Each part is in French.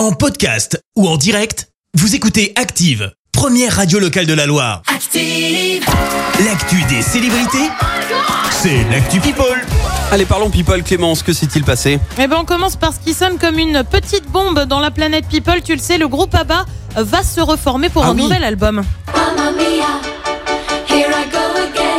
En podcast ou en direct, vous écoutez Active, première radio locale de la Loire. Active. L'actu des célébrités, c'est l'actu People. Allez, parlons people. Clémence, que s'est-il passé? Eh ben, on commence par ce qui sonne comme une petite bombe dans la planète People. Tu le sais, le groupe ABBA va se reformer pour Ah un oui. nouvel album. Mamma mia. Here I go again.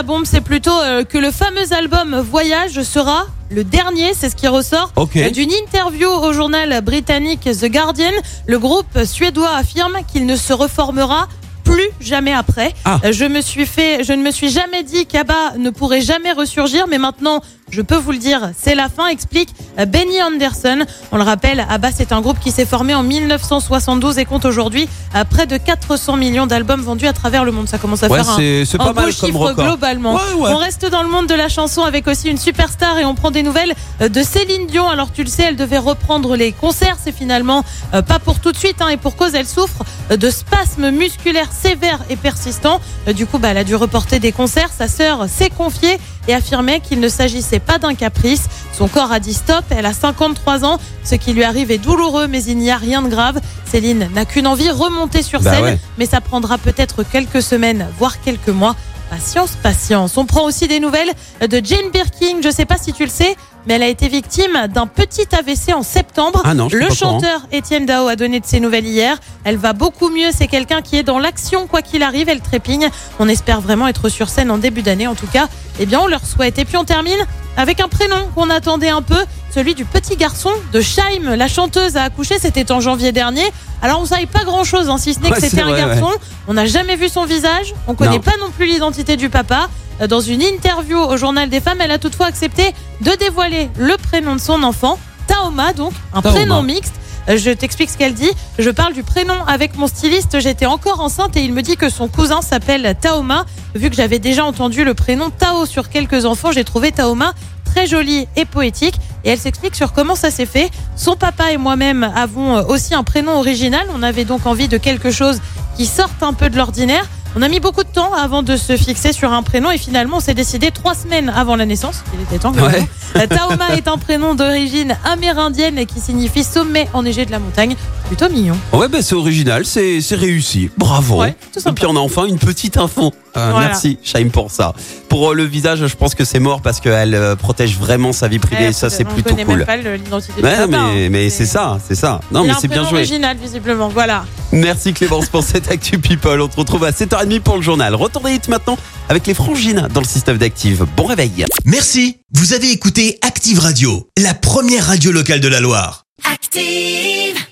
La bombe, c'est plutôt euh, que le fameux album Voyage sera le dernier, c'est ce qui ressort d'une interview au journal britannique The Guardian. Le groupe suédois affirme qu'il ne se reformera plus jamais après. Ah. Euh, Je me suis fait, je ne me suis jamais dit qu'Abba ne pourrait jamais ressurgir, mais maintenant, je peux vous le dire, c'est la fin, explique euh, Benny Anderson. On le rappelle, Abba, c'est un groupe qui s'est formé en 1972 et compte aujourd'hui euh, près de 400 millions d'albums vendus à travers le monde. Ça commence à Ouais, faire un, un beau chiffre record. globalement. Ouais, ouais. On reste dans le monde de la chanson avec aussi une superstar et on prend des nouvelles euh, de Céline Dion. Alors tu le sais, elle devait reprendre les concerts, c'est finalement pas pour tout de suite hein, et pour cause elle souffre de spasmes musculaires sévères et persistants. Du coup, bah, elle a dû reporter des concerts. Sa sœur s'est confiée et affirmait qu'il ne s'agissait pas d'un caprice. Son corps a dit stop. Elle a 53 ans. Ce qui lui arrive est douloureux, mais il n'y a rien de grave. Céline n'a qu'une envie, remonter sur Bah scène. ouais. Mais ça prendra peut-être quelques semaines, voire quelques mois. Patience, patience. On prend aussi des nouvelles de Jane Birkin. Je sais pas si tu le sais, mais elle a été victime d'un petit AVC en septembre. Ah non, le chanteur Étienne Dao a donné de ses nouvelles hier. Elle va beaucoup mieux. C'est quelqu'un qui est dans l'action, quoi qu'il arrive. Elle trépigne. On espère vraiment être sur scène en début d'année. En tout cas, eh bien, on leur souhaite. Et puis, on termine avec un prénom qu'on attendait un peu, celui du petit garçon de Shaim. La chanteuse a accouché, c'était en janvier dernier. Alors, on savait pas grand chose, si ce n'est Ouais, que c'était un garçon. On n'a jamais vu son visage. On connaît Non. pas non plus l'identité du papa. Euh, Dans une interview au Journal des Femmes, elle a toutefois accepté de dévoiler le prénom de son enfant, Taoma, donc un Taoma. prénom mixte. Je t'explique ce qu'elle dit. Je parle du prénom avec mon styliste. J'étais encore enceinte et il me dit que son cousin s'appelle Taoma. Vu que j'avais déjà entendu le prénom Tao sur quelques enfants, j'ai trouvé Taoma très joli et poétique. Et elle s'explique sur comment ça s'est fait. Son papa et moi-même avons aussi un prénom original. On avait donc envie de quelque chose qui sorte un peu de l'ordinaire. On a mis beaucoup de temps avant de se fixer sur un prénom et finalement on s'est décidé trois semaines avant la naissance. Il était temps. Ouais. Taoma est un prénom d'origine amérindienne et qui signifie sommet enneigé de la montagne. Plutôt mignon. Ouais, bah, c'est original, c'est réussi. Bravo. Ouais, tout Et puis on a enfin une petite info. Euh, Voilà. Merci, Shaim, pour ça. Pour euh, le visage, je pense que c'est mort parce qu'elle euh, protège vraiment sa vie privée. Et ça, c'est plutôt cool. même pas l'identité Ouais, hein. mais, mais c'est ça, c'est ça. Non, mais c'est bien joué. original visiblement. Voilà. Merci Clémence pour cette Actu People. On te retrouve à 7h30 pour le journal. Retour des hits maintenant avec les frangines dans le système d'Active. Bon réveil. Merci, vous avez écouté Active Radio, la première radio locale de la Loire. Active.